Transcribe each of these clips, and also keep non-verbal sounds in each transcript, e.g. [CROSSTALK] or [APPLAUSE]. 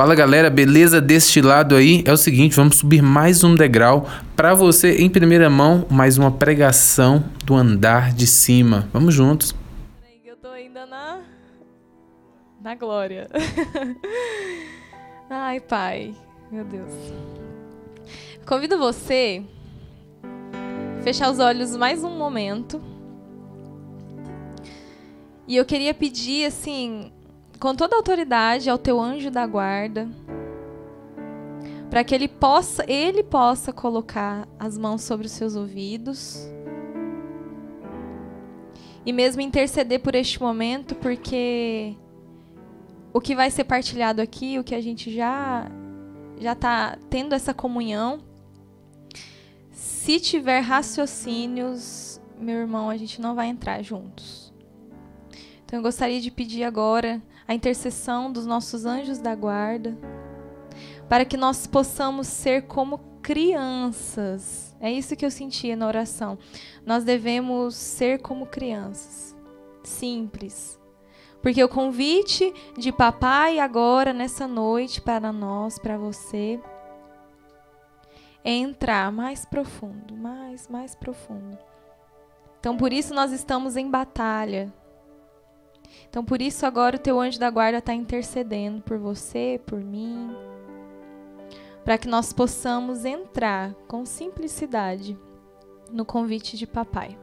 Fala galera, beleza deste lado aí? É o seguinte, vamos subir mais um degrau para você em primeira mão, mais uma pregação do andar de cima. Vamos juntos. Eu tô ainda na na glória. [LAUGHS] Ai, pai, meu Deus. Convido você a fechar os olhos mais um momento. E eu queria pedir assim, com toda a autoridade ao teu anjo da guarda, para que ele possa, ele possa colocar as mãos sobre os seus ouvidos e mesmo interceder por este momento, porque o que vai ser partilhado aqui, o que a gente já já está tendo essa comunhão, se tiver raciocínios, meu irmão, a gente não vai entrar juntos. Então eu gostaria de pedir agora a intercessão dos nossos anjos da guarda, para que nós possamos ser como crianças. É isso que eu sentia na oração. Nós devemos ser como crianças, simples. Porque o convite de papai agora, nessa noite, para nós, para você, é entrar mais profundo, mais, mais profundo. Então, por isso nós estamos em batalha. Então, por isso, agora o teu anjo da guarda está intercedendo por você, por mim, para que nós possamos entrar com simplicidade no convite de papai.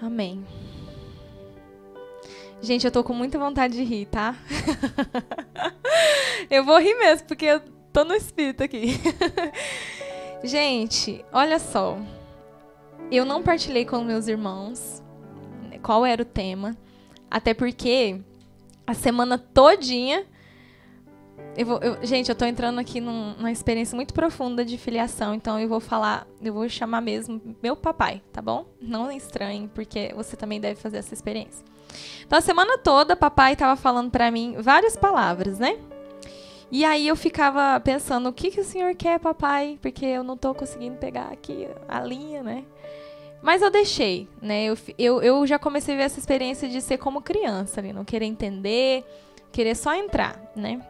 Amém. Gente, eu tô com muita vontade de rir, tá? [LAUGHS] eu vou rir mesmo, porque eu tô no espírito aqui. [LAUGHS] Gente, olha só. Eu não partilhei com meus irmãos qual era o tema. Até porque a semana todinha. Eu vou, eu, gente, eu tô entrando aqui num, numa experiência muito profunda de filiação, então eu vou falar, eu vou chamar mesmo meu papai, tá bom? Não estranhe, porque você também deve fazer essa experiência. Então a semana toda papai tava falando para mim várias palavras, né? E aí eu ficava pensando, o que, que o senhor quer, papai? Porque eu não tô conseguindo pegar aqui a linha, né? Mas eu deixei, né? Eu, eu, eu já comecei a ver essa experiência de ser como criança ali, não querer entender, querer só entrar, né?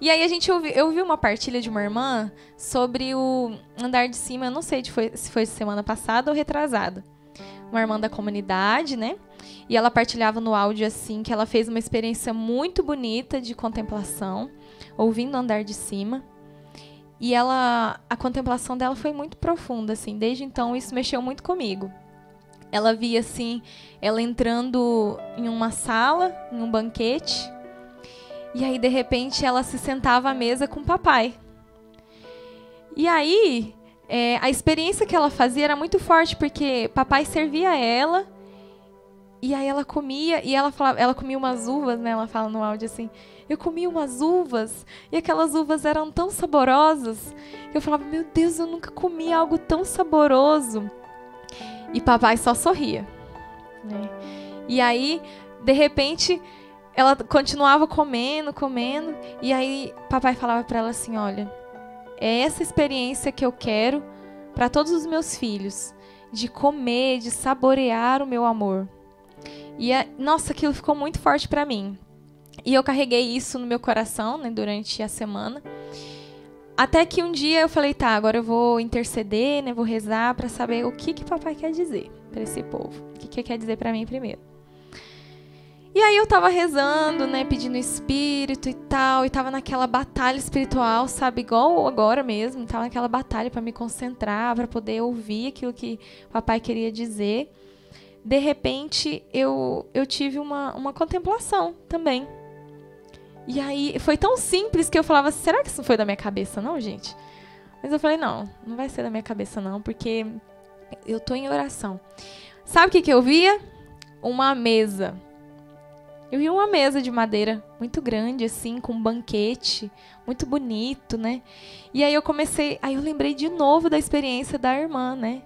E aí a gente ouvi, eu vi uma partilha de uma irmã sobre o andar de cima, eu não sei se foi, se foi semana passada ou retrasada. Uma irmã da comunidade, né? E ela partilhava no áudio assim que ela fez uma experiência muito bonita de contemplação, ouvindo andar de cima. E ela, a contemplação dela foi muito profunda, assim. Desde então isso mexeu muito comigo. Ela via assim, ela entrando em uma sala, em um banquete, e aí de repente ela se sentava à mesa com o papai. E aí é, a experiência que ela fazia era muito forte porque papai servia ela e aí ela comia e ela falava, ela comia umas uvas, né? Ela fala no áudio assim: eu comia umas uvas e aquelas uvas eram tão saborosas. Eu falava, meu Deus, eu nunca comi algo tão saboroso. E papai só sorria. Né? E aí, de repente, ela continuava comendo, comendo. E aí, papai falava para ela assim: olha, é essa experiência que eu quero para todos os meus filhos. De comer, de saborear o meu amor. E, nossa, aquilo ficou muito forte para mim. E eu carreguei isso no meu coração né, durante a semana. Até que um dia eu falei, tá, agora eu vou interceder, né, vou rezar para saber o que que papai quer dizer para esse povo. O que que quer dizer para mim primeiro. E aí eu tava rezando, né, pedindo espírito e tal, e tava naquela batalha espiritual, sabe, igual agora mesmo, tava naquela batalha para me concentrar, para poder ouvir aquilo que papai queria dizer. De repente, eu eu tive uma uma contemplação também, e aí foi tão simples que eu falava, será que isso não foi da minha cabeça, não, gente? Mas eu falei, não, não vai ser da minha cabeça, não, porque eu tô em oração. Sabe o que, que eu via? Uma mesa. Eu vi uma mesa de madeira muito grande, assim, com um banquete, muito bonito, né? E aí eu comecei, aí eu lembrei de novo da experiência da irmã, né?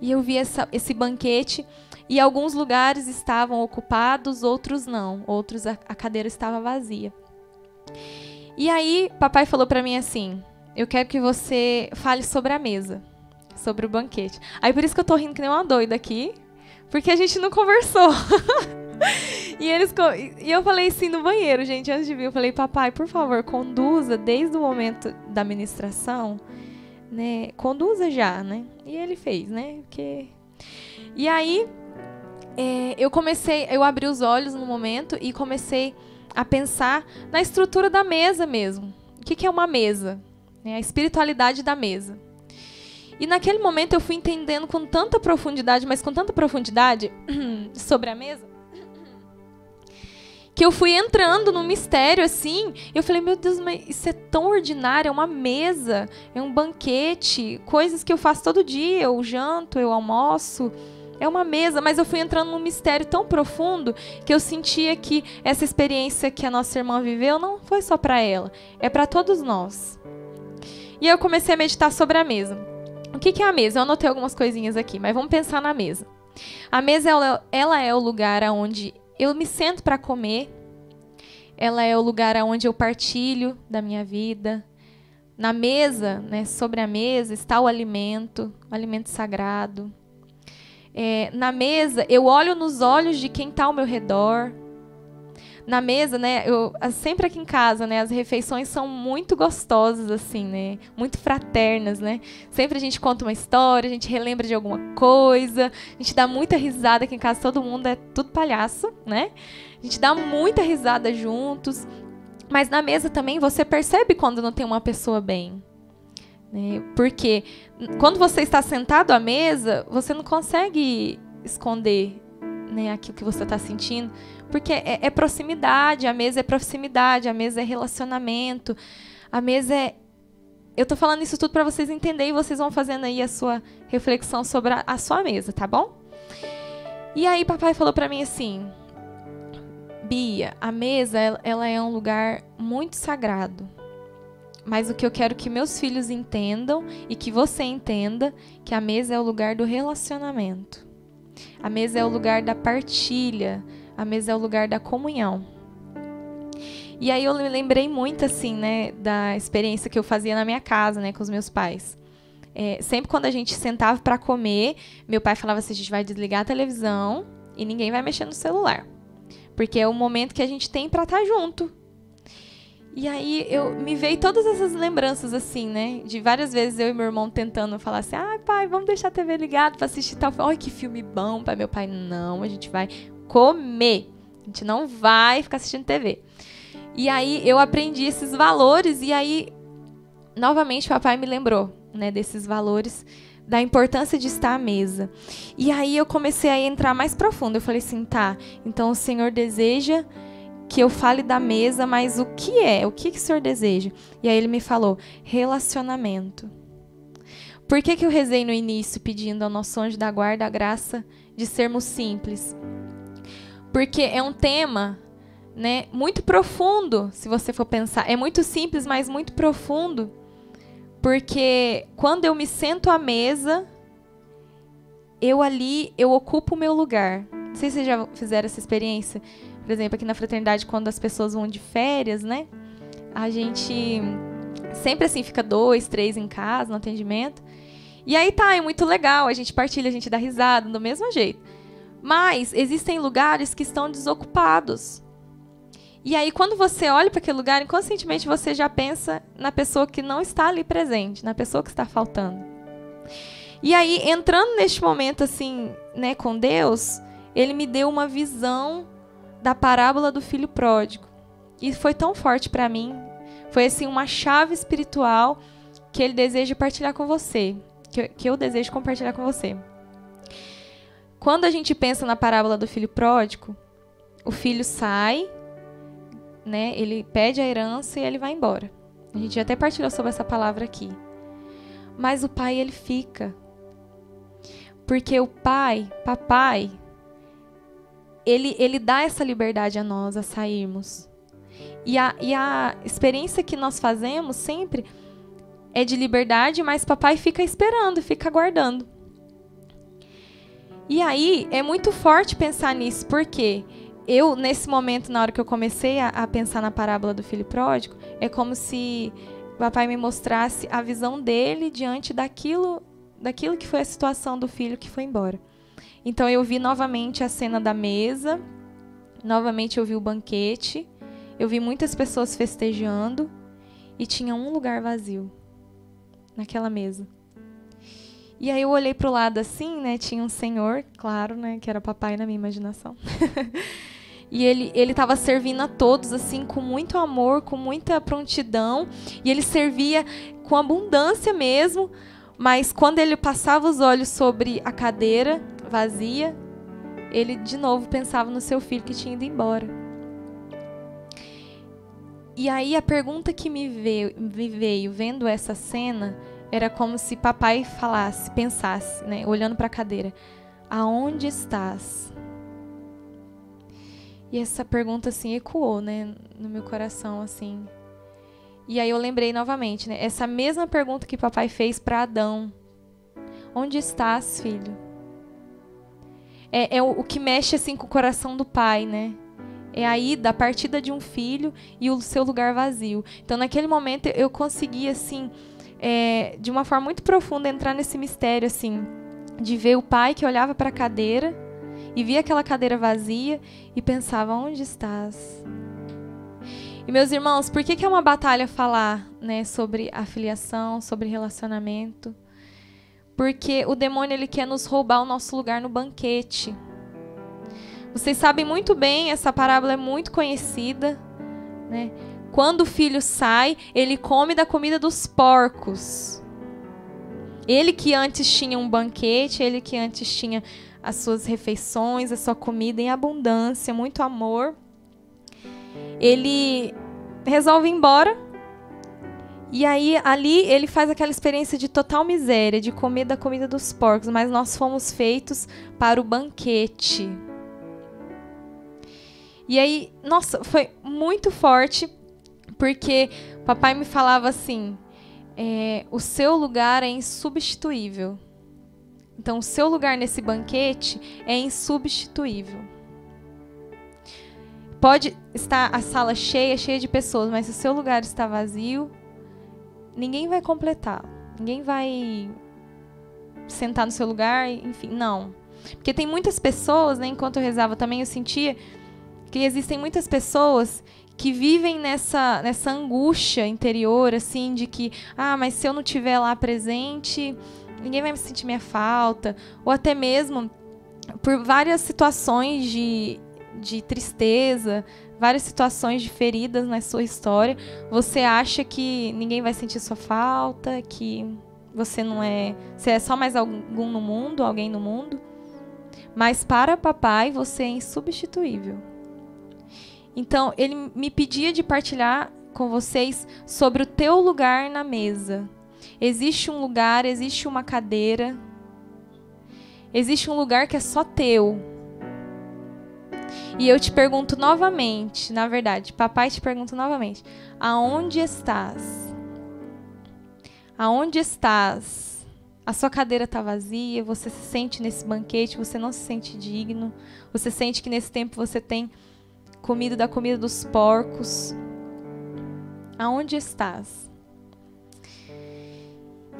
E eu vi essa, esse banquete e alguns lugares estavam ocupados, outros não. Outros a, a cadeira estava vazia. E aí, papai falou para mim assim: "Eu quero que você fale sobre a mesa, sobre o banquete". Aí por isso que eu tô rindo que nem uma doida aqui, porque a gente não conversou. [LAUGHS] E eles e eu falei assim no banheiro, gente, antes de vir, eu falei, papai, por favor, conduza desde o momento da ministração, né? Conduza já, né? E ele fez, né? Porque e aí é, eu comecei, eu abri os olhos no momento e comecei a pensar na estrutura da mesa mesmo. O que, que é uma mesa? É a espiritualidade da mesa. E naquele momento eu fui entendendo com tanta profundidade, mas com tanta profundidade [CLEARS THROAT] sobre a mesa, que eu fui entrando no mistério assim. Eu falei, meu Deus, mas isso é tão ordinário, é uma mesa, é um banquete, coisas que eu faço todo dia. Eu janto, eu almoço. É uma mesa, mas eu fui entrando num mistério tão profundo que eu sentia que essa experiência que a nossa irmã viveu não foi só para ela, é para todos nós. E eu comecei a meditar sobre a mesa. O que, que é a mesa? Eu anotei algumas coisinhas aqui, mas vamos pensar na mesa. A mesa ela, ela é o lugar onde eu me sento para comer. Ela é o lugar onde eu partilho da minha vida. Na mesa, né, sobre a mesa, está o alimento, o alimento sagrado. É, na mesa, eu olho nos olhos de quem está ao meu redor na mesa, né? Eu sempre aqui em casa, né? As refeições são muito gostosas, assim, né? Muito fraternas, né? Sempre a gente conta uma história, a gente relembra de alguma coisa, a gente dá muita risada aqui em casa. Todo mundo é tudo palhaço, né? A gente dá muita risada juntos. Mas na mesa também você percebe quando não tem uma pessoa bem. Né? Porque quando você está sentado à mesa, você não consegue esconder né, aquilo que você está sentindo. Porque é, é proximidade, a mesa é proximidade, a mesa é relacionamento, a mesa é eu tô falando isso tudo para vocês entenderem e vocês vão fazendo aí a sua reflexão sobre a, a sua mesa, tá bom? E aí papai falou para mim assim: "Bia, a mesa ela, é um lugar muito sagrado. Mas o que eu quero que meus filhos entendam e que você entenda, que a mesa é o lugar do relacionamento. A mesa é o lugar da partilha, a mesa é o lugar da comunhão. E aí eu me lembrei muito, assim, né, da experiência que eu fazia na minha casa, né, com os meus pais. É, sempre quando a gente sentava para comer, meu pai falava assim: a gente vai desligar a televisão e ninguém vai mexer no celular. Porque é o momento que a gente tem para estar tá junto. E aí eu me veio todas essas lembranças assim, né? De várias vezes eu e meu irmão tentando falar assim: "Ai, pai, vamos deixar a TV ligada para assistir tal, olha que filme bom". Pai, meu pai: "Não, a gente vai comer. A gente não vai ficar assistindo TV. E aí eu aprendi esses valores e aí novamente papai me lembrou, né, desses valores da importância de estar à mesa. E aí eu comecei a entrar mais profundo. Eu falei assim, tá, então o Senhor deseja que eu fale da mesa, mas o que é? O que, que o Senhor deseja? E aí ele me falou, relacionamento. Por que, que eu rezei no início pedindo ao nosso anjo da guarda a graça de sermos simples? Porque é um tema né, muito profundo, se você for pensar. É muito simples, mas muito profundo. Porque quando eu me sento à mesa, eu ali, eu ocupo o meu lugar. Não sei se vocês já fizeram essa experiência. Por exemplo, aqui na fraternidade, quando as pessoas vão de férias, né? A gente sempre assim fica dois, três em casa, no atendimento. E aí tá, é muito legal, a gente partilha, a gente dá risada, do mesmo jeito. Mas existem lugares que estão desocupados. E aí, quando você olha para aquele lugar, inconscientemente você já pensa na pessoa que não está ali presente, na pessoa que está faltando. E aí, entrando neste momento assim, né, com Deus, ele me deu uma visão da parábola do filho pródigo. E foi tão forte para mim. Foi assim uma chave espiritual que ele deseja partilhar com você, que, que eu desejo compartilhar com você. Quando a gente pensa na parábola do filho pródigo, o filho sai, né? Ele pede a herança e ele vai embora. A gente até partilhou sobre essa palavra aqui. Mas o pai ele fica. Porque o pai, papai, ele, ele dá essa liberdade a nós a sairmos. E a, e a experiência que nós fazemos sempre é de liberdade, mas papai fica esperando, fica aguardando. E aí é muito forte pensar nisso, porque eu, nesse momento, na hora que eu comecei a, a pensar na parábola do filho pródigo, é como se o papai me mostrasse a visão dele diante daquilo, daquilo que foi a situação do filho que foi embora. Então eu vi novamente a cena da mesa, Novamente eu vi o banquete, eu vi muitas pessoas festejando e tinha um lugar vazio naquela mesa. E aí eu olhei pro lado assim, né? Tinha um senhor, claro, né? Que era papai na minha imaginação. [LAUGHS] e ele ele estava servindo a todos assim com muito amor, com muita prontidão, e ele servia com abundância mesmo. Mas quando ele passava os olhos sobre a cadeira vazia, ele de novo pensava no seu filho que tinha ido embora. E aí a pergunta que me veio, me veio vendo essa cena era como se papai falasse, pensasse, né, olhando para a cadeira: Aonde estás? E essa pergunta assim ecoou, né, no meu coração assim. E aí eu lembrei novamente, né, essa mesma pergunta que papai fez para Adão: Onde estás, filho? É, é o, o que mexe assim com o coração do pai, né? é a ida, a partida de um filho e o seu lugar vazio. Então, naquele momento, eu consegui, assim, é, de uma forma muito profunda, entrar nesse mistério, assim, de ver o pai que olhava para a cadeira e via aquela cadeira vazia e pensava: onde estás? E meus irmãos, por que, que é uma batalha falar né, sobre afiliação, sobre relacionamento? Porque o demônio ele quer nos roubar o nosso lugar no banquete. Vocês sabem muito bem, essa parábola é muito conhecida, né? Quando o filho sai, ele come da comida dos porcos. Ele que antes tinha um banquete, ele que antes tinha as suas refeições, a sua comida em abundância, muito amor. Ele resolve ir embora. E aí ali ele faz aquela experiência de total miséria, de comer da comida dos porcos, mas nós fomos feitos para o banquete. E aí, nossa, foi muito forte, porque papai me falava assim: é, o seu lugar é insubstituível. Então, o seu lugar nesse banquete é insubstituível. Pode estar a sala cheia, cheia de pessoas, mas se o seu lugar está vazio, ninguém vai completar. Ninguém vai sentar no seu lugar, enfim, não. Porque tem muitas pessoas, né, enquanto eu rezava também, eu sentia que existem muitas pessoas que vivem nessa, nessa angústia interior, assim, de que, ah, mas se eu não estiver lá presente, ninguém vai me sentir minha falta. Ou até mesmo por várias situações de, de tristeza, várias situações de feridas na sua história, você acha que ninguém vai sentir sua falta, que você não é. Você é só mais algum no mundo, alguém no mundo. Mas para papai, você é insubstituível. Então, ele me pedia de partilhar com vocês sobre o teu lugar na mesa. Existe um lugar, existe uma cadeira, existe um lugar que é só teu. E eu te pergunto novamente, na verdade, papai te pergunta novamente: aonde estás? Aonde estás? A sua cadeira está vazia, você se sente nesse banquete, você não se sente digno, você sente que nesse tempo você tem comido da comida dos porcos. Aonde estás?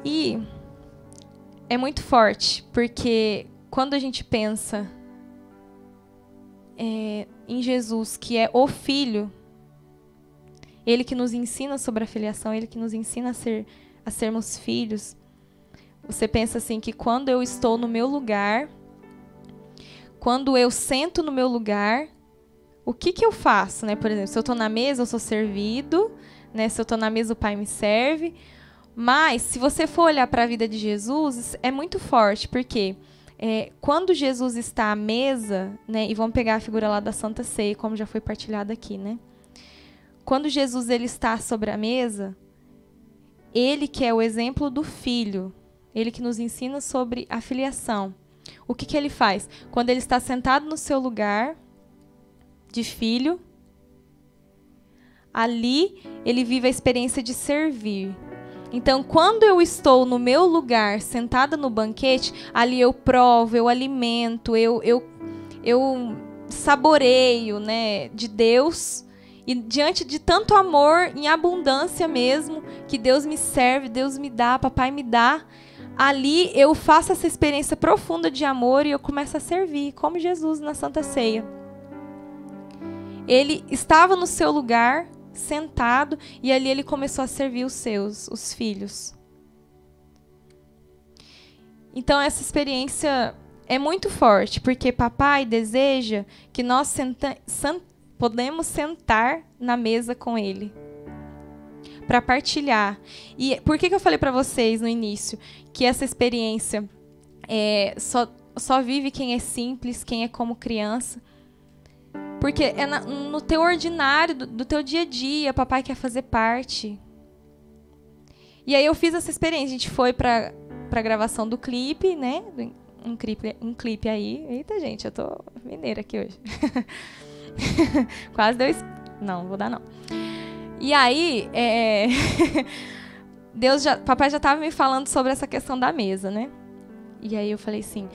E é muito forte, porque quando a gente pensa é, em Jesus, que é o Filho, ele que nos ensina sobre a filiação, ele que nos ensina a, ser, a sermos filhos. Você pensa assim que quando eu estou no meu lugar, quando eu sento no meu lugar, o que, que eu faço, né? Por exemplo, se eu estou na mesa, eu sou servido, né? Se eu estou na mesa, o Pai me serve. Mas, se você for olhar para a vida de Jesus, é muito forte, porque é, quando Jesus está à mesa, né? E vamos pegar a figura lá da Santa Ceia, como já foi partilhado aqui, né? Quando Jesus ele está sobre a mesa, ele que é o exemplo do filho, ele que nos ensina sobre a filiação. O que, que ele faz? Quando ele está sentado no seu lugar, de filho. Ali ele vive a experiência de servir. Então, quando eu estou no meu lugar, sentada no banquete, ali eu provo, eu alimento, eu, eu, eu saboreio né, de Deus. E diante de tanto amor, em abundância mesmo, que Deus me serve, Deus me dá, papai me dá, ali eu faço essa experiência profunda de amor e eu começo a servir, como Jesus na Santa Ceia. Ele estava no seu lugar, sentado, e ali ele começou a servir os seus, os filhos. Então essa experiência é muito forte, porque papai deseja que nós senta podemos sentar na mesa com ele para partilhar. E por que, que eu falei para vocês no início que essa experiência é, só, só vive quem é simples, quem é como criança? Porque é na, no teu ordinário, do, do, teu dia a dia, papai quer fazer parte. E aí eu fiz essa experiência. A gente foi pra, pra gravação do clipe, né? Um clipe, um clipe aí. Eita, gente, eu tô mineira aqui hoje. [LAUGHS] Quase deu. Não, vou dar não. E aí, é... [LAUGHS] Deus já, papai já estava me falando sobre essa questão da mesa, né? E aí eu falei assim,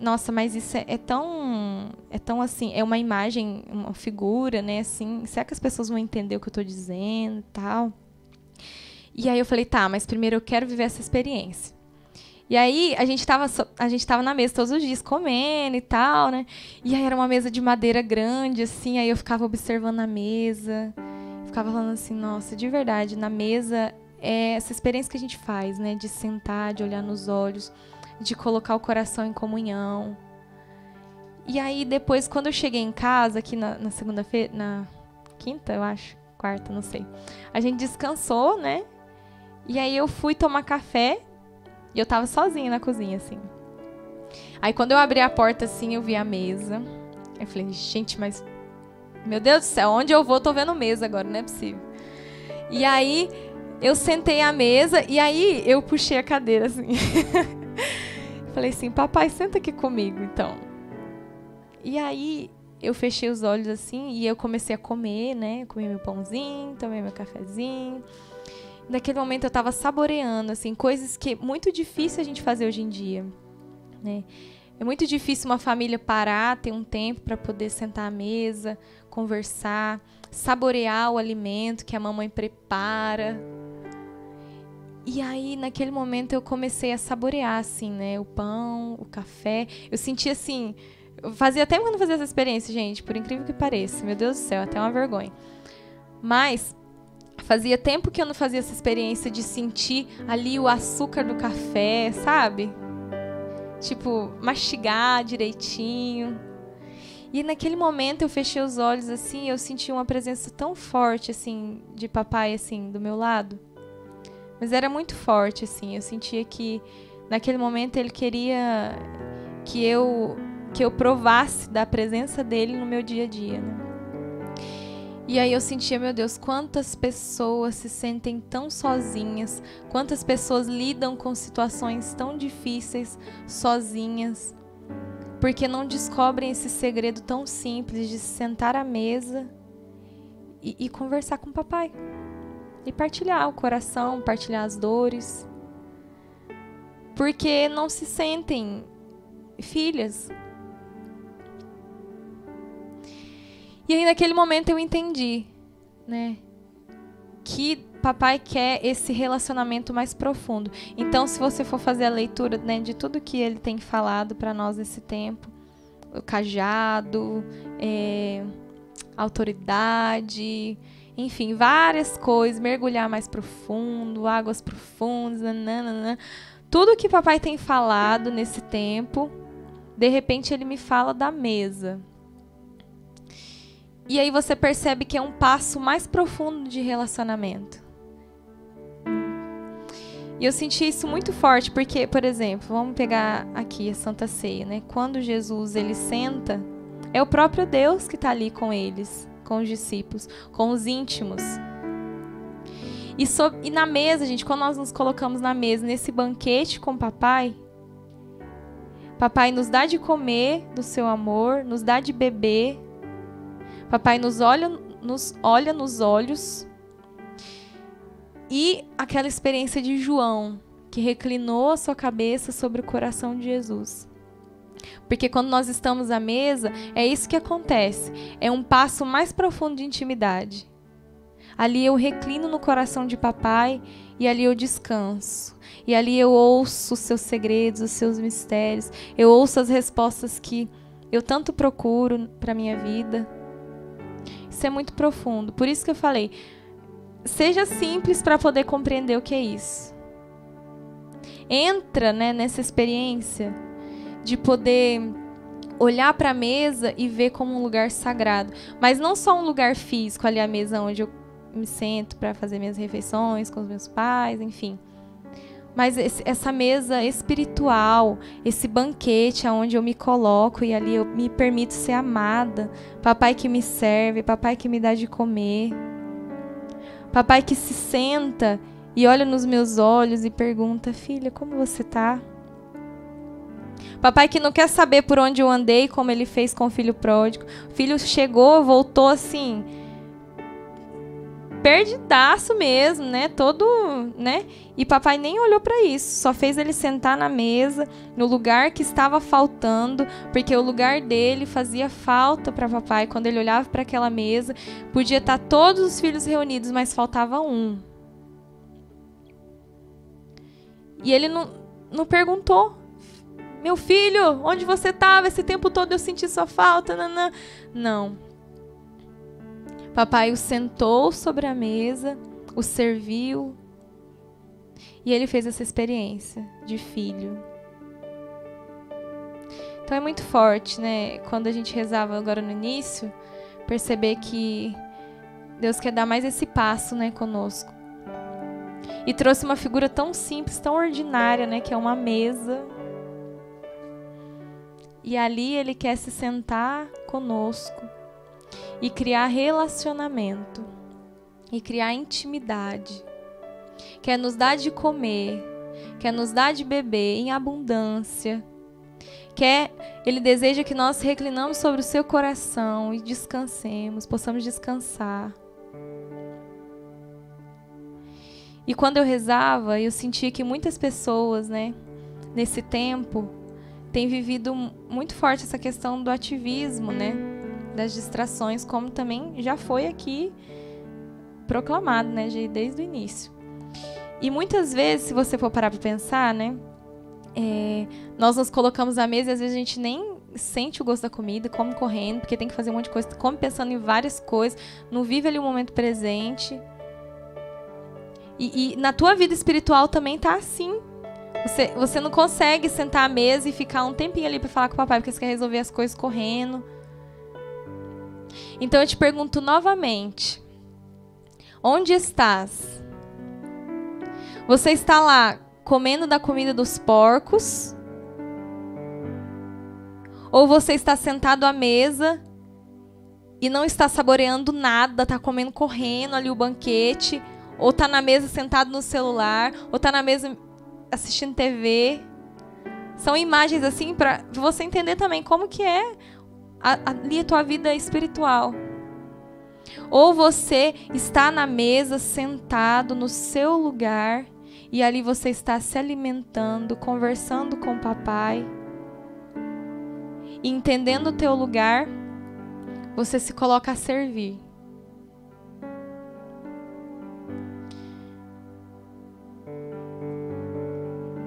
nossa, mas isso é, é, tão, é tão assim, é uma imagem, uma figura, né? Assim, será que as pessoas vão entender o que eu estou dizendo, tal? E aí eu falei, tá, mas primeiro eu quero viver essa experiência. E aí a gente estava a gente tava na mesa todos os dias comendo e tal, né? E aí era uma mesa de madeira grande assim, aí eu ficava observando a mesa ficava falando assim, nossa, de verdade, na mesa é essa experiência que a gente faz, né? De sentar, de olhar nos olhos, de colocar o coração em comunhão. E aí depois, quando eu cheguei em casa, aqui na, na segunda-feira, na quinta, eu acho, quarta, não sei. A gente descansou, né? E aí eu fui tomar café e eu tava sozinha na cozinha, assim. Aí quando eu abri a porta, assim, eu vi a mesa. Eu falei, gente, mas meu Deus do céu, onde eu vou, tô vendo mesa agora, não é possível. E aí eu sentei à mesa e aí eu puxei a cadeira assim. [LAUGHS] Falei assim, papai, senta aqui comigo, então. E aí eu fechei os olhos assim e eu comecei a comer, né? Comi meu pãozinho, tomei meu cafezinho. Naquele momento eu estava saboreando, assim, coisas que é muito difícil a gente fazer hoje em dia, né? É muito difícil uma família parar, ter um tempo para poder sentar à mesa, conversar, saborear o alimento que a mamãe prepara. E aí, naquele momento, eu comecei a saborear, assim, né? O pão, o café. Eu senti assim. Fazia tempo que eu não fazia essa experiência, gente, por incrível que pareça. Meu Deus do céu, até uma vergonha. Mas fazia tempo que eu não fazia essa experiência de sentir ali o açúcar do café, sabe? Tipo, mastigar direitinho. E naquele momento eu fechei os olhos assim, eu senti uma presença tão forte assim de papai assim do meu lado. Mas era muito forte assim, eu sentia que naquele momento ele queria que eu que eu provasse da presença dele no meu dia a dia, né? E aí eu sentia, meu Deus, quantas pessoas se sentem tão sozinhas, quantas pessoas lidam com situações tão difíceis sozinhas porque não descobrem esse segredo tão simples de sentar à mesa e, e conversar com o papai. E partilhar o coração, partilhar as dores. Porque não se sentem filhas. E aí naquele momento eu entendi, né? Que papai quer esse relacionamento mais profundo. Então, se você for fazer a leitura né, de tudo que ele tem falado para nós nesse tempo, o cajado, é, autoridade, enfim, várias coisas, mergulhar mais profundo, águas profundas, nananana. tudo que papai tem falado nesse tempo, de repente ele me fala da mesa. E aí você percebe que é um passo mais profundo de relacionamento. E eu senti isso muito forte, porque, por exemplo, vamos pegar aqui a Santa Ceia, né? Quando Jesus ele senta, é o próprio Deus que está ali com eles, com os discípulos, com os íntimos. E, e na mesa, gente, quando nós nos colocamos na mesa, nesse banquete com o papai, papai nos dá de comer do seu amor, nos dá de beber, papai nos olha, nos olha nos olhos e aquela experiência de João, que reclinou a sua cabeça sobre o coração de Jesus. Porque quando nós estamos à mesa, é isso que acontece. É um passo mais profundo de intimidade. Ali eu reclino no coração de papai e ali eu descanso. E ali eu ouço os seus segredos, os seus mistérios. Eu ouço as respostas que eu tanto procuro para minha vida. Isso é muito profundo. Por isso que eu falei, seja simples para poder compreender o que é isso. Entra, né, nessa experiência de poder olhar para a mesa e ver como um lugar sagrado, mas não só um lugar físico ali a mesa onde eu me sento para fazer minhas refeições com os meus pais, enfim. Mas esse, essa mesa espiritual, esse banquete aonde eu me coloco e ali eu me permito ser amada, papai que me serve, papai que me dá de comer, papai que se senta e olha nos meus olhos e pergunta: "Filha, como você tá?" Papai que não quer saber por onde eu andei, como ele fez com o filho pródigo. O filho chegou, voltou assim, perdidaço mesmo, né? Todo, né? E papai nem olhou para isso, só fez ele sentar na mesa, no lugar que estava faltando, porque o lugar dele fazia falta para papai. Quando ele olhava para aquela mesa, podia estar tá todos os filhos reunidos, mas faltava um. E ele não, não perguntou. Meu filho, onde você estava esse tempo todo? Eu senti sua falta. Nanã. Não. Papai o sentou sobre a mesa, o serviu. E ele fez essa experiência de filho. Então é muito forte, né? Quando a gente rezava agora no início, perceber que Deus quer dar mais esse passo, né, conosco. E trouxe uma figura tão simples, tão ordinária, né, que é uma mesa. E ali ele quer se sentar conosco e criar relacionamento e criar intimidade. Quer nos dar de comer, quer nos dar de beber em abundância. Quer, ele deseja que nós reclinamos sobre o seu coração e descansemos, possamos descansar. E quando eu rezava, eu sentia que muitas pessoas, né, nesse tempo, têm vivido muito forte essa questão do ativismo, né? das distrações, como também já foi aqui proclamado, né, desde o início. E muitas vezes, se você for parar para pensar, né, é, nós nos colocamos à mesa e às vezes a gente nem sente o gosto da comida, come correndo, porque tem que fazer um monte de coisa, come pensando em várias coisas, não vive ali o momento presente. E, e na tua vida espiritual também tá assim. Você, você não consegue sentar à mesa e ficar um tempinho ali para falar com o papai, porque você quer resolver as coisas correndo. Então eu te pergunto novamente: onde estás? Você está lá comendo da comida dos porcos? Ou você está sentado à mesa e não está saboreando nada, está comendo correndo ali o banquete, ou está na mesa sentado no celular, ou está na mesa assistindo TV? São imagens assim para você entender também como que é ali a tua vida espiritual. Ou você está na mesa, sentado no seu lugar, e ali você está se alimentando, conversando com o papai, e entendendo o teu lugar, você se coloca a servir.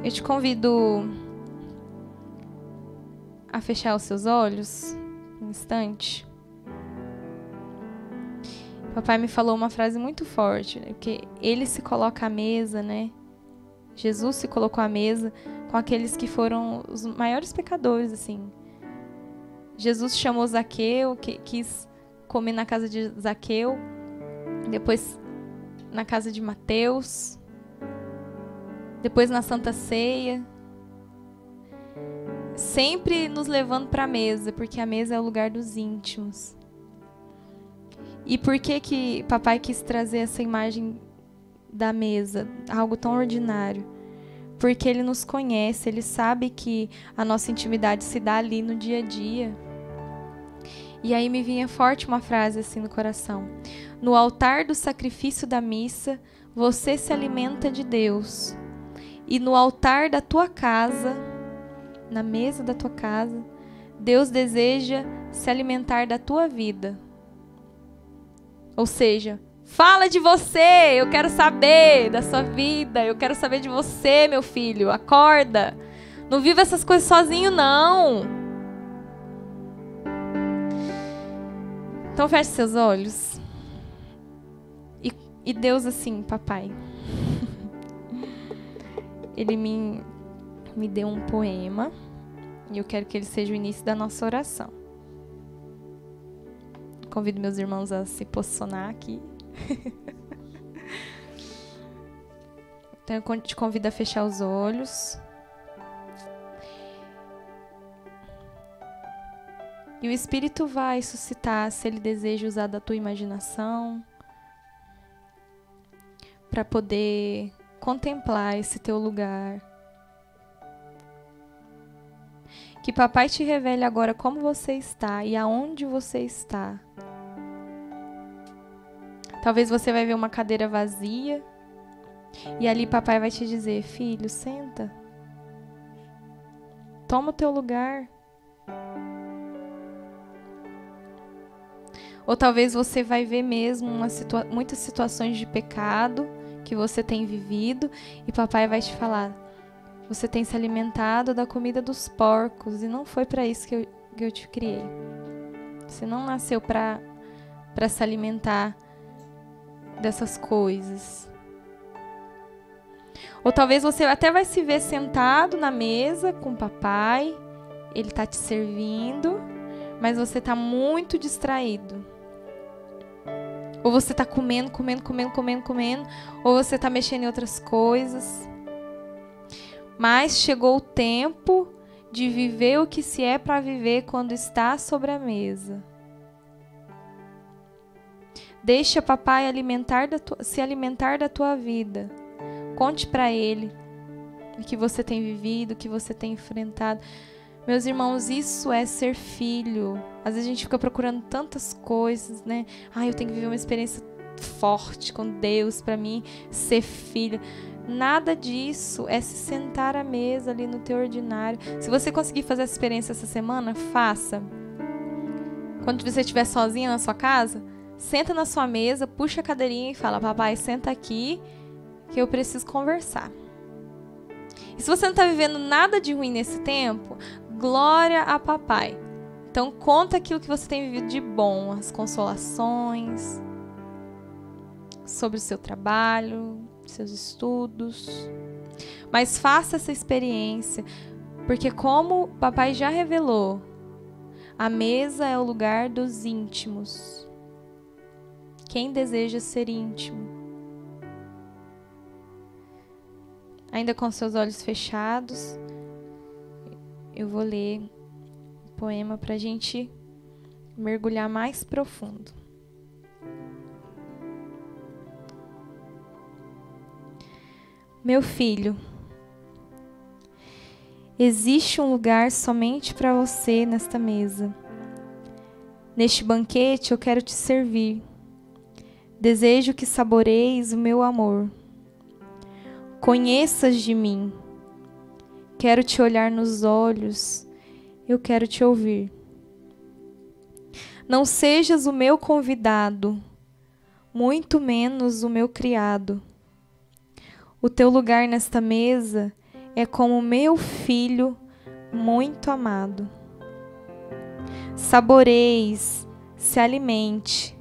Eu te convido a fechar os seus olhos um instante. Papai me falou uma frase muito forte, né? porque ele se coloca à mesa, né? Jesus se colocou à mesa com aqueles que foram os maiores pecadores, assim. Jesus chamou Zaqueu, que quis comer na casa de Zaqueu, depois na casa de Mateus, depois na Santa Ceia sempre nos levando para a mesa, porque a mesa é o lugar dos íntimos. E por que que papai quis trazer essa imagem da mesa, algo tão ordinário? Porque ele nos conhece, ele sabe que a nossa intimidade se dá ali no dia a dia. E aí me vinha forte uma frase assim no coração: No altar do sacrifício da missa, você se alimenta de Deus. E no altar da tua casa, na mesa da tua casa, Deus deseja se alimentar da tua vida. Ou seja, fala de você, eu quero saber da sua vida, eu quero saber de você, meu filho. Acorda. Não viva essas coisas sozinho, não. Então feche seus olhos. E, e Deus assim, papai. Ele me, me deu um poema. E eu quero que ele seja o início da nossa oração. Convido meus irmãos a se posicionar aqui. [LAUGHS] então eu te convido a fechar os olhos. E o Espírito vai suscitar, se ele deseja usar da tua imaginação, para poder contemplar esse teu lugar. Que papai te revele agora como você está e aonde você está. Talvez você vai ver uma cadeira vazia e ali papai vai te dizer: "Filho, senta. Toma o teu lugar." Ou talvez você vai ver mesmo situa muitas situações de pecado que você tem vivido e papai vai te falar: você tem se alimentado da comida dos porcos e não foi para isso que eu, que eu te criei. Você não nasceu para para se alimentar dessas coisas. Ou talvez você até vai se ver sentado na mesa com o papai, ele tá te servindo, mas você tá muito distraído. Ou você está comendo, comendo, comendo, comendo, comendo, ou você está mexendo em outras coisas. Mas chegou o tempo de viver o que se é para viver quando está sobre a mesa. Deixa papai alimentar tua, se alimentar da tua vida. Conte para ele o que você tem vivido, o que você tem enfrentado. Meus irmãos, isso é ser filho. Às vezes a gente fica procurando tantas coisas, né? Ah, eu tenho que viver uma experiência forte com Deus para mim ser filho. Nada disso é se sentar à mesa ali no teu ordinário. Se você conseguir fazer essa experiência essa semana, faça. Quando você estiver sozinha na sua casa, senta na sua mesa, puxa a cadeirinha e fala: Papai, senta aqui que eu preciso conversar. E se você não está vivendo nada de ruim nesse tempo, glória a papai. Então conta aquilo que você tem vivido de bom, as consolações, sobre o seu trabalho, seus estudos. Mas faça essa experiência, porque como papai já revelou, a mesa é o lugar dos íntimos. Quem deseja ser íntimo? Ainda com seus olhos fechados, eu vou ler o poema para a gente mergulhar mais profundo. Meu filho, existe um lugar somente para você nesta mesa. Neste banquete eu quero te servir. Desejo que saboreis o meu amor. Conheças de mim Quero te olhar nos olhos, eu quero te ouvir. Não sejas o meu convidado, muito menos o meu criado. O teu lugar nesta mesa é como meu filho muito amado. Saboreis, se alimente,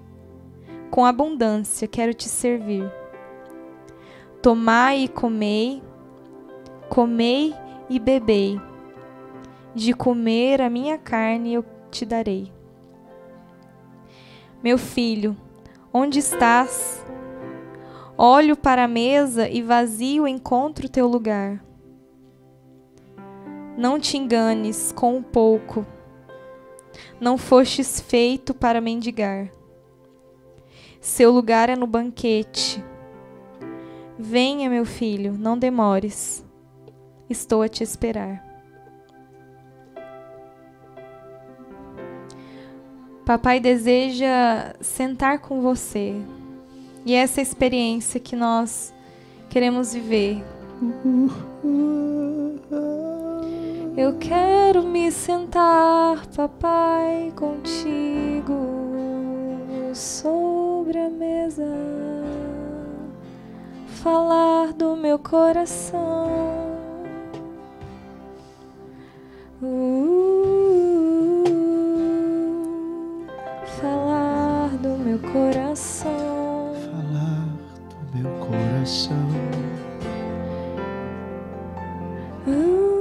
com abundância quero te servir. Tomai e comei, comei e bebei. De comer a minha carne eu te darei. Meu filho, onde estás? Olho para a mesa e vazio encontro teu lugar. Não te enganes com o pouco. Não fostes feito para mendigar. Seu lugar é no banquete. Venha, meu filho, não demores. Estou a te esperar. Papai deseja sentar com você. E é essa experiência que nós queremos viver. Eu quero me sentar, papai, contigo sobre a mesa, falar do meu coração Uh, falar do meu coração. Falar do meu coração. Uh,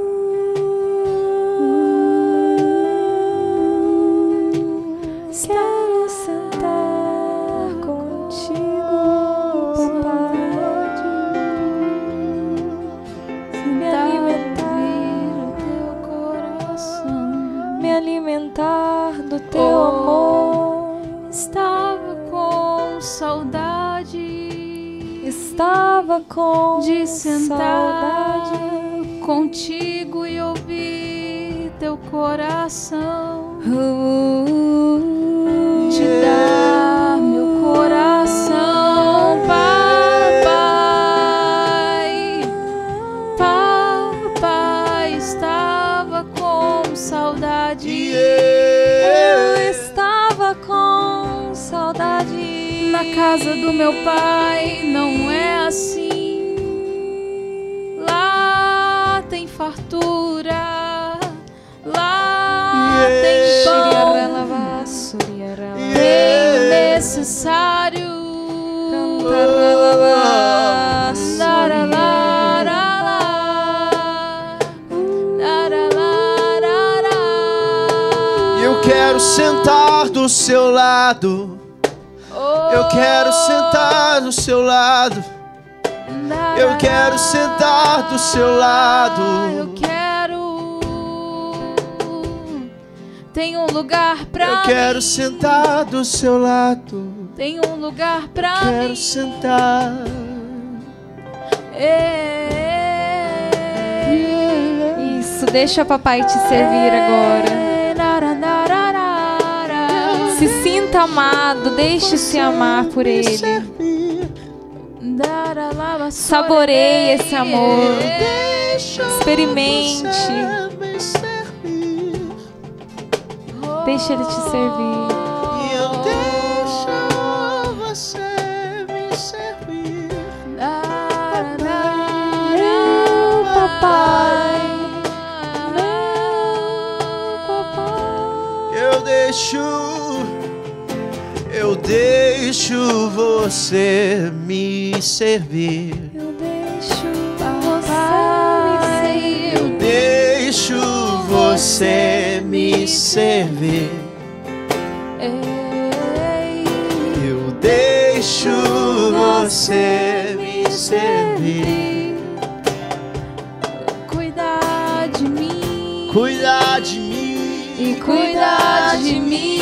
Estava com saudade Estava com de sentar saudade. contigo e ouvir teu coração. Te casa do meu pai não é assim. Lá tem fartura. Lá tem pão. Suriaralava. Tem necessário. Eu quero sentar do seu lado. Eu quero sentar do seu lado. Eu quero sentar do seu Eu lado. quero. Tem um lugar pra Eu mim. quero sentar do seu lado. Tem um lugar pra Quero mim. sentar. É. Isso, deixa papai te servir agora. Amado, deixe-se amar por ele. Saboreie esse amor. Experimente. Deixa ele te servir. Eu deixo você me servir. Meu papai. Papai. Eu deixo, deixo você me servir. Eu deixo você Eu deixo você me servir. Eu deixo você me servir. Cuidar de mim. Cuidar de mim. e cuidar de mim.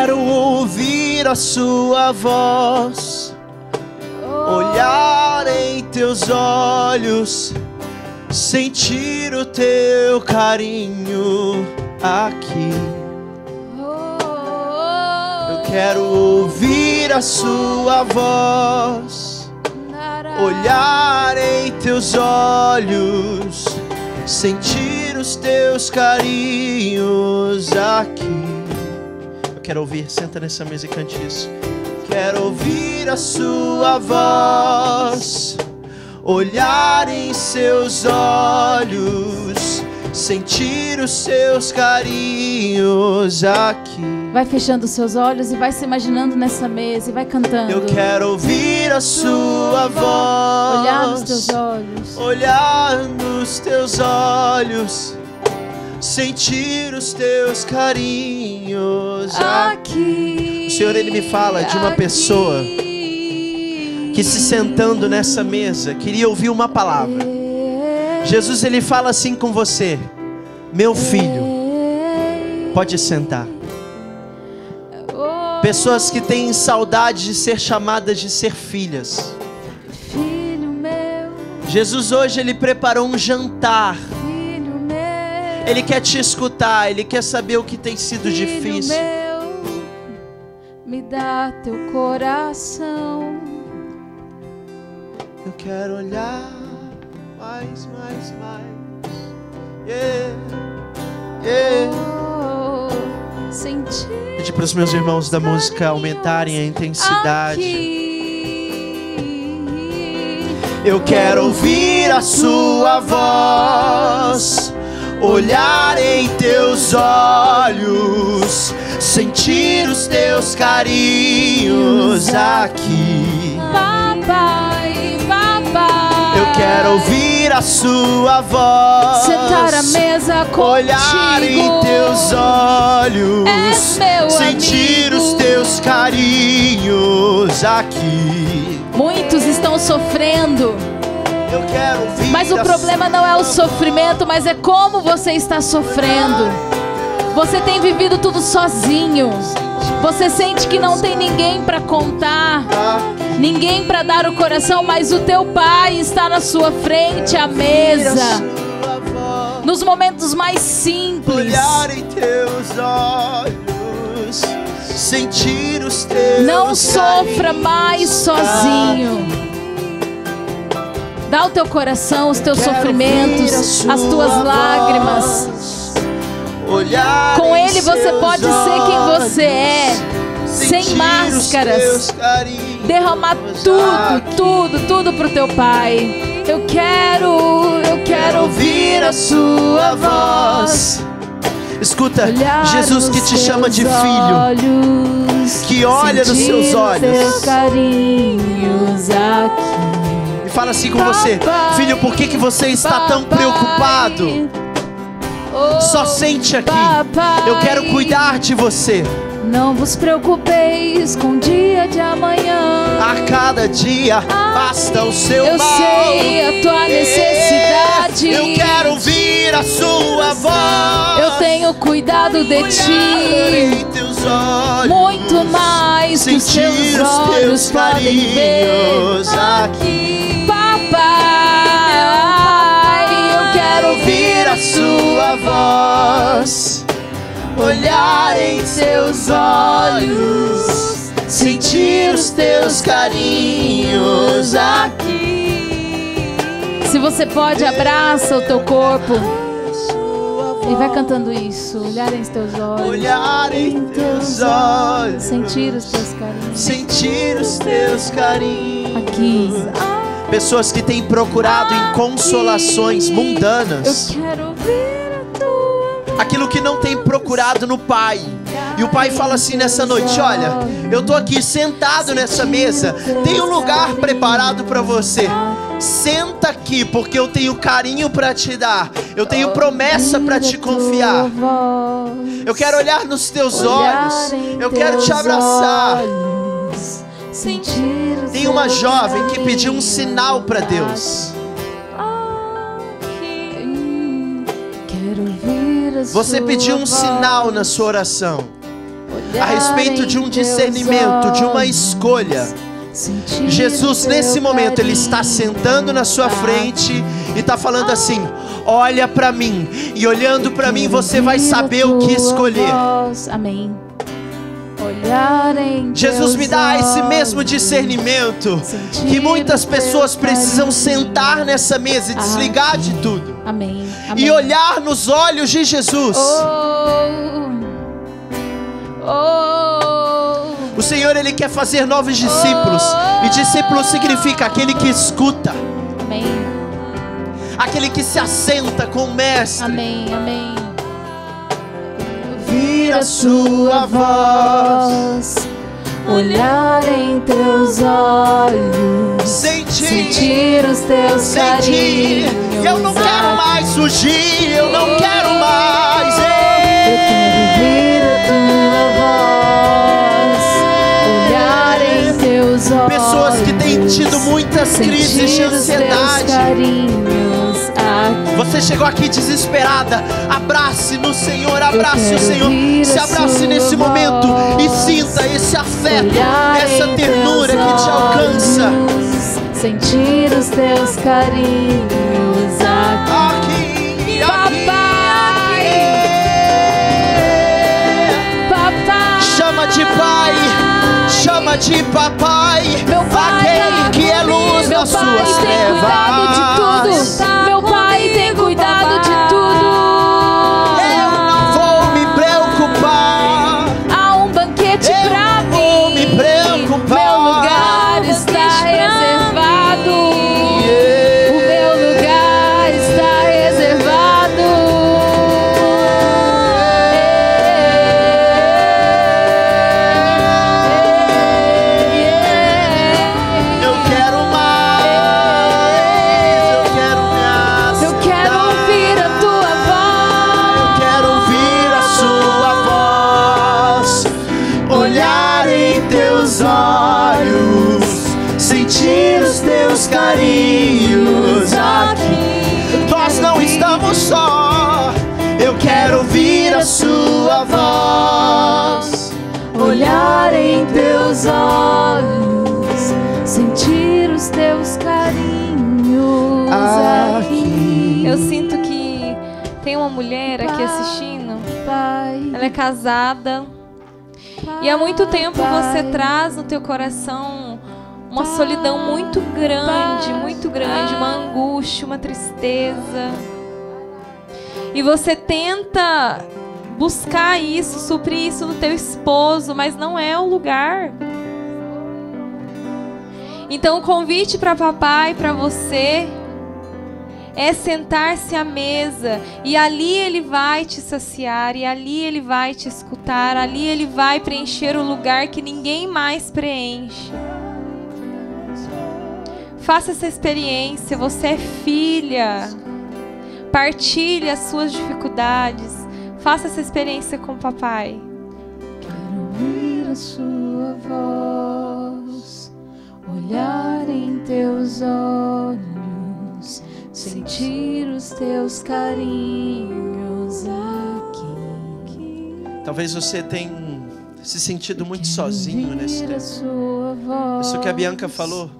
Quero ouvir a sua voz, olhar em teus olhos, sentir o teu carinho aqui. Eu quero ouvir a sua voz, olhar em teus olhos, sentir os teus carinhos aqui. Quero ouvir, senta nessa mesa e cante isso. Quero ouvir a sua voz, olhar em seus olhos, sentir os seus carinhos aqui. Vai fechando os seus olhos e vai se imaginando nessa mesa e vai cantando. Eu quero ouvir a sua voz. olhar nos teus olhos. olhar nos teus olhos, sentir os teus carinhos. Aqui. O Senhor, Ele me fala de uma pessoa que se sentando nessa mesa queria ouvir uma palavra. Jesus, Ele fala assim com você: Meu filho, pode sentar. Pessoas que têm saudade de ser chamadas de ser filhas. Jesus hoje ele preparou um jantar. Ele quer te escutar, ele quer saber o que tem sido filho difícil. Meu, Me dá teu coração. Eu quero olhar mais, mais, mais. Yeah. Yeah. Oh, sentir Pedir para os meus irmãos da música aumentarem a intensidade. aqui. Eu quero ouvir a sua voz, olhar em teus olhos, sentir os teus carinhos aqui. Papai, papai. Eu quero ouvir a sua voz, sentar à mesa contigo. olhar em teus olhos, meu sentir amigo. os teus carinhos aqui. Muitos estão sofrendo, mas o problema não é o sofrimento, mas é como você está sofrendo. Você tem vivido tudo sozinho. Você sente que não tem ninguém para contar, ninguém para dar o coração, mas o teu pai está na sua frente à mesa, nos momentos mais simples. olhar em teus olhos, sentir os teus Não sofra mais sozinho. Dá o teu coração, os teus Quero sofrimentos, as tuas lágrimas. voz, Com Ele você seus pode ser quem você é, olhos, sem máscaras. Derramar tudo, tudo, tudo pro teu Pai. Eu quero, eu quero ouvir a sua voz. Escuta, Olhar Jesus que te chama de filho, olhos, que olha nos seus os olhos. teus carinhos aqui. Fala assim com você: Filho, por que, que você está tão preocupado? Só sente aqui. Eu quero cuidar de você. Não vos preocupeis com o dia de amanhã. A cada dia basta o seu Eu mal. sei a tua necessidade. Eu quero ouvir a sua voz. Eu tenho cuidado de ti. em teus olhos. Muito mais que os os olhos teus podem ver. aqui. Papai, eu quero ouvir a sua voz. Olhar em seus olhos. Sentir os teus carinhos aqui. Se você pode, abraça o teu corpo e vai cantando isso. Olhar em teus olhos, Olhar em teus olhos. sentir os teus carinhos Sentir os teus carinhos. aqui. Pessoas que têm procurado em consolações Eu mundanas. quero ouvir a tua Aquilo que não tem procurado no Pai. E o Pai fala assim nessa noite: Olha, eu tô aqui sentado nessa mesa. Tem um lugar preparado para você. Senta aqui, porque eu tenho carinho para te dar. Eu tenho promessa para te confiar. Eu quero olhar nos teus olhos. Eu quero te abraçar. Tem uma jovem que pediu um sinal para Deus. aqui. Quero a Você pediu um sinal na sua oração a respeito de um discernimento, de uma escolha. Jesus, nesse momento, Ele está sentando na sua frente e está falando assim: Olha para mim, e olhando para mim, você vai saber o que escolher. Amém. Jesus, me dá esse mesmo discernimento que muitas pessoas precisam sentar nessa mesa e desligar de tudo Amém. Amém. e olhar nos olhos de Jesus. Oh, oh, O Senhor, Ele quer fazer novos discípulos, e discípulo significa aquele que escuta, amém. aquele que se assenta com o Mestre. Amém, amém. Ouvir a sua voz, olhar em teus olhos, sentir. sentir os teus sentir. carinhos. Eu não quero mais fugir, eu não quero mais. Eu quero ouvir a tua voz, olhar em teus olhos. Pessoas que têm tido muitas crises de sentir os teus ansiedade. carinhos. Você chegou aqui desesperada. Abrace no Senhor, abrace o Senhor. Se abrace nesse momento e sinta esse afeto, essa ternura que te alcança. olhos, Sentir os teus carinhos aqui. Aqui, aqui. papai, Chama de Pai, papai, Meu pai, aquele que é luz nas suas de trevas. Casada. E há muito tempo você traz no teu coração uma solidão muito grande, muito grande, uma angústia, uma tristeza. E você tenta buscar isso, suprir isso no teu esposo, mas não é o lugar. Então o convite para papai, para você, é sentar-se à mesa e ali ele vai te saciar e ali ele vai te escutar, ali ele vai preencher o lugar que ninguém mais preenche. Faça essa experiência, você é filha. Partilhe as suas dificuldades. Faça essa experiência com o papai. quero ouvir a sua voz, olhar em teus olhos, sentir os teus carinhos aqui. Talvez você tenha se sentido muito sozinho nesse tempo. Isso que a Bianca falou.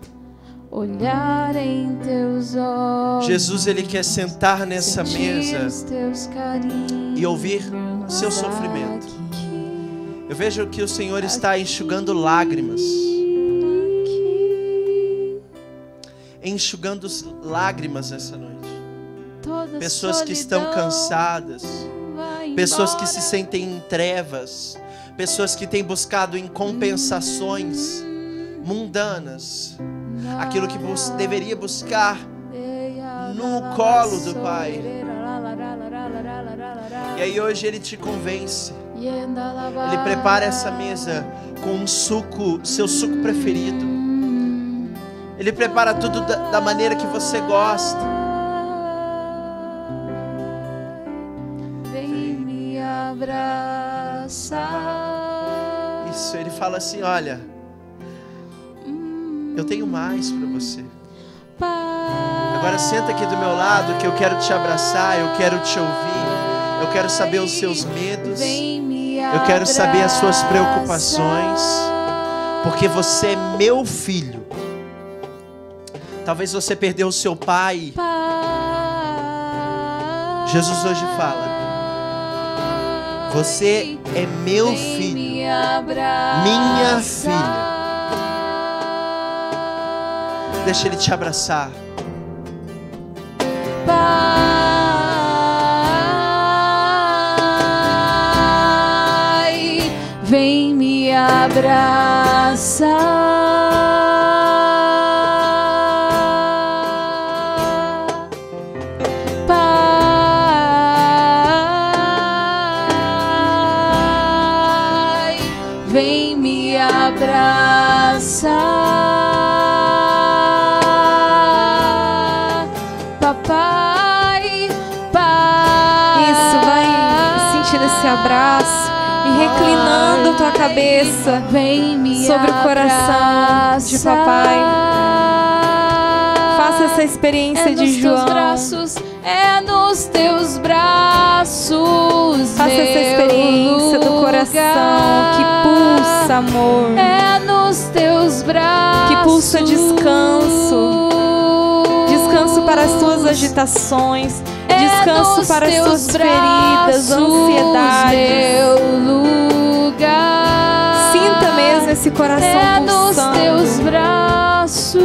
Olhar em teus olhos. Jesus ele quer sentar nessa mesa e ouvir seu sofrimento. Eu vejo que o Senhor está enxugando lágrimas. Enxugando lágrimas nessa noite. Toda Pessoas que estão cansadas, pessoas que se sentem em trevas, pessoas que têm buscado em compensações mundanas, aquilo que bus deveria buscar no colo do Pai. E aí hoje ele te convence. Ele prepara essa mesa com um suco, seu suco preferido. Ele prepara tudo da, da maneira que você gosta. Vem me abraçar. Isso, ele fala assim: olha, eu tenho mais para você. Agora senta aqui do meu lado que eu quero te abraçar, eu quero te ouvir, eu quero saber os seus medos, eu quero saber as suas preocupações, porque você é meu filho. Talvez você perdeu o seu pai. Jesus hoje fala: Você é meu filho, minha filha. Deixa ele te abraçar. Pai, vem me abraçar. Abraço e reclinando tua cabeça Vem me sobre o coração de papai. Faça essa experiência é de João. braços, é nos teus braços. Faça essa experiência do coração que pulsa amor. É nos teus braços Que pulsa descanso. Descanso para as tuas agitações. É Descanso para as tuas feridas, lugar. Sinta mesmo esse coração é nos pulsando. teus braços.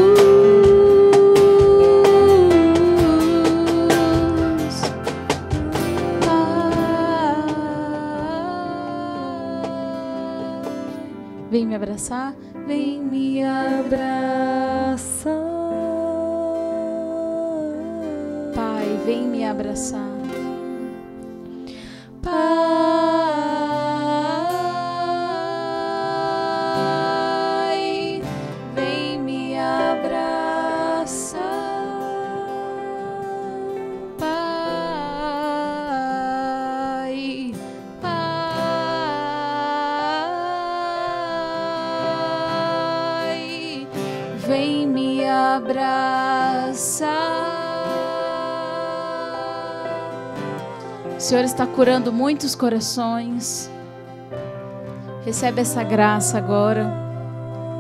Vem me abraçar, vem me abraçar. Abraçar. Senhor está curando muitos corações. Recebe essa graça agora.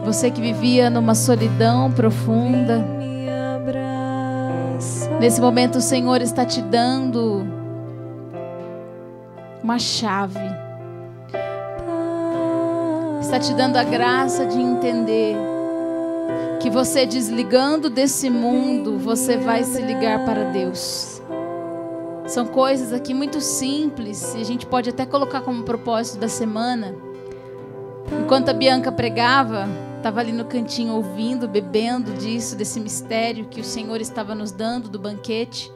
Você que vivia numa solidão profunda. Nesse momento o Senhor está te dando uma chave. Está te dando a graça de entender que você desligando desse mundo, você vai se ligar para Deus. São coisas aqui muito simples e a gente pode até colocar como propósito da semana. Enquanto a Bianca pregava, estava ali no cantinho ouvindo, bebendo disso, desse mistério que o Senhor estava nos dando do banquete.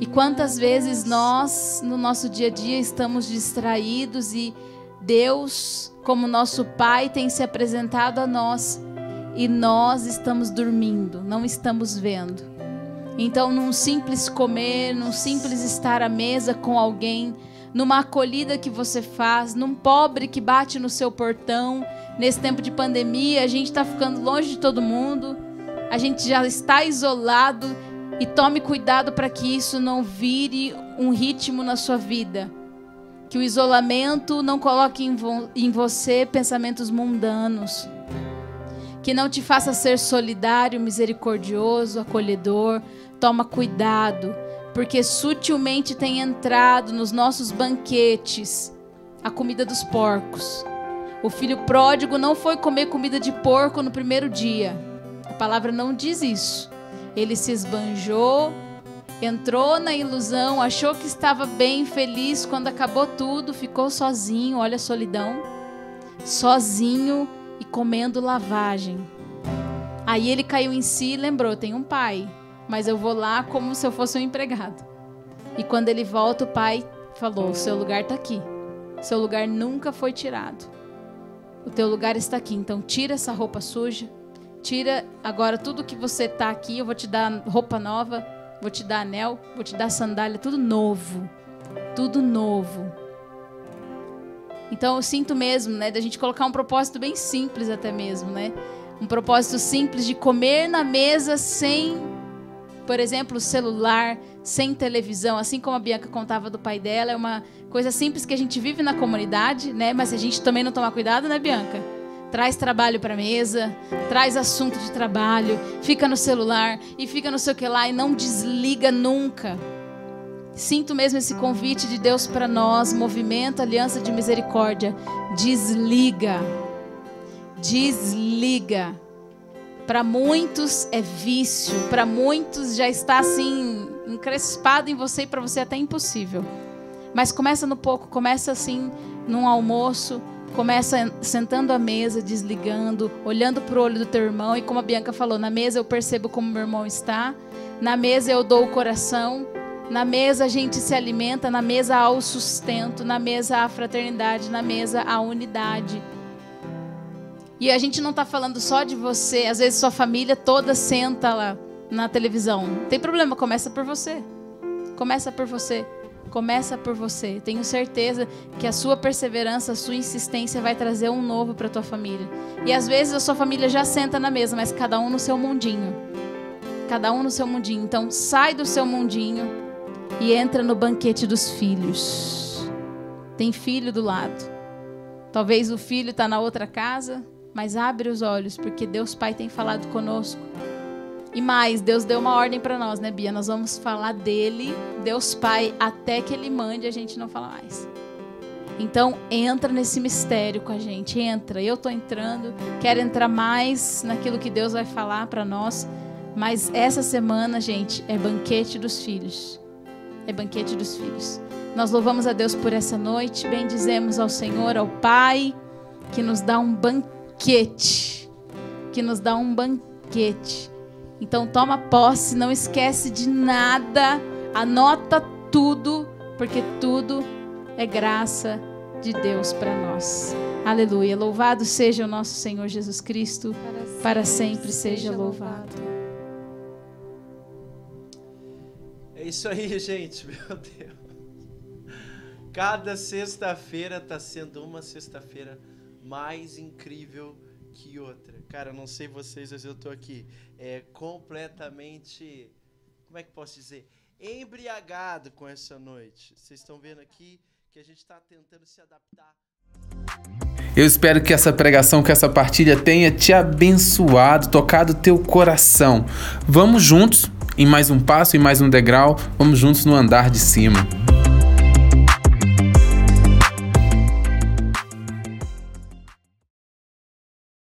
E quantas vezes nós, no nosso dia a dia, estamos distraídos e Deus, como nosso Pai, tem se apresentado a nós e nós estamos dormindo, não estamos vendo. Então, num simples comer, num simples estar à mesa com alguém, numa acolhida que você faz, num pobre que bate no seu portão, nesse tempo de pandemia, a gente está ficando longe de todo mundo, a gente já está isolado e tome cuidado para que isso não vire um ritmo na sua vida. Que o isolamento não coloque em, vo em você pensamentos mundanos. Que não te faça ser solidário, misericordioso, acolhedor. Toma cuidado, porque sutilmente tem entrado nos nossos banquetes a comida dos porcos. O filho pródigo não foi comer comida de porco no primeiro dia. A palavra não diz isso. Ele se esbanjou, entrou na ilusão, achou que estava bem, feliz. Quando acabou tudo, ficou sozinho. Olha a solidão. Sozinho e comendo lavagem. Aí ele caiu em si e lembrou: tem um pai, mas eu vou lá como se eu fosse um empregado. E quando ele volta, o pai falou: o seu lugar está aqui. Seu lugar nunca foi tirado. O teu lugar está aqui. Então tira essa roupa suja. Tira agora tudo que você tá aqui. Eu vou te dar roupa nova. Vou te dar anel. Vou te dar sandália. Tudo novo. Tudo novo. Então eu sinto mesmo, né, da gente colocar um propósito bem simples até mesmo, né? Um propósito simples de comer na mesa sem, por exemplo, celular, sem televisão, assim como a Bianca contava do pai dela, é uma coisa simples que a gente vive na comunidade, né? Mas a gente também não tomar cuidado, né, Bianca? Traz trabalho para mesa, traz assunto de trabalho, fica no celular e fica no seu que lá e não desliga nunca. Sinto mesmo esse convite de Deus para nós, movimento, aliança de misericórdia. Desliga. Desliga. Para muitos é vício, para muitos já está assim encrespado em você e para você é até impossível. Mas começa no pouco, começa assim num almoço, começa sentando à mesa, desligando, olhando para o olho do teu irmão e como a Bianca falou, na mesa eu percebo como meu irmão está, na mesa eu dou o coração, na mesa a gente se alimenta, na mesa há o sustento, na mesa há a fraternidade, na mesa há a unidade. E a gente não está falando só de você, às vezes sua família toda senta lá na televisão. Não tem problema, começa por você. Começa por você. Começa por você. Tenho certeza que a sua perseverança, a sua insistência vai trazer um novo para tua família. E às vezes a sua família já senta na mesa, mas cada um no seu mundinho. Cada um no seu mundinho. Então sai do seu mundinho e entra no banquete dos filhos. Tem filho do lado. Talvez o filho está na outra casa, mas abre os olhos, porque Deus Pai tem falado conosco. E mais, Deus deu uma ordem para nós, né, Bia? Nós vamos falar dele, Deus Pai, até que ele mande a gente não falar mais. Então entra nesse mistério com a gente, entra. Eu tô entrando, quero entrar mais naquilo que Deus vai falar para nós. Mas essa semana, gente, é banquete dos filhos. É banquete dos filhos. Nós louvamos a Deus por essa noite, bendizemos ao Senhor, ao Pai, que nos dá um banquete. Que nos dá um banquete. Então toma posse, não esquece de nada, anota tudo, porque tudo é graça de Deus para nós. Aleluia. Louvado seja o nosso Senhor Jesus Cristo, para sempre, seja louvado. É isso aí, [LAUGHS] gente, meu Deus. Cada sexta-feira está sendo uma sexta-feira mais incrível que outra. Cara, eu não sei vocês, mas eu estou aqui é, completamente, como é que posso dizer, embriagado com essa noite. Vocês estão vendo aqui que a gente está tentando se adaptar. Eu espero que essa pregação, que essa partilha tenha te abençoado, tocado teu coração. Vamos juntos em mais um passo, em mais um degrau, vamos juntos no andar de cima.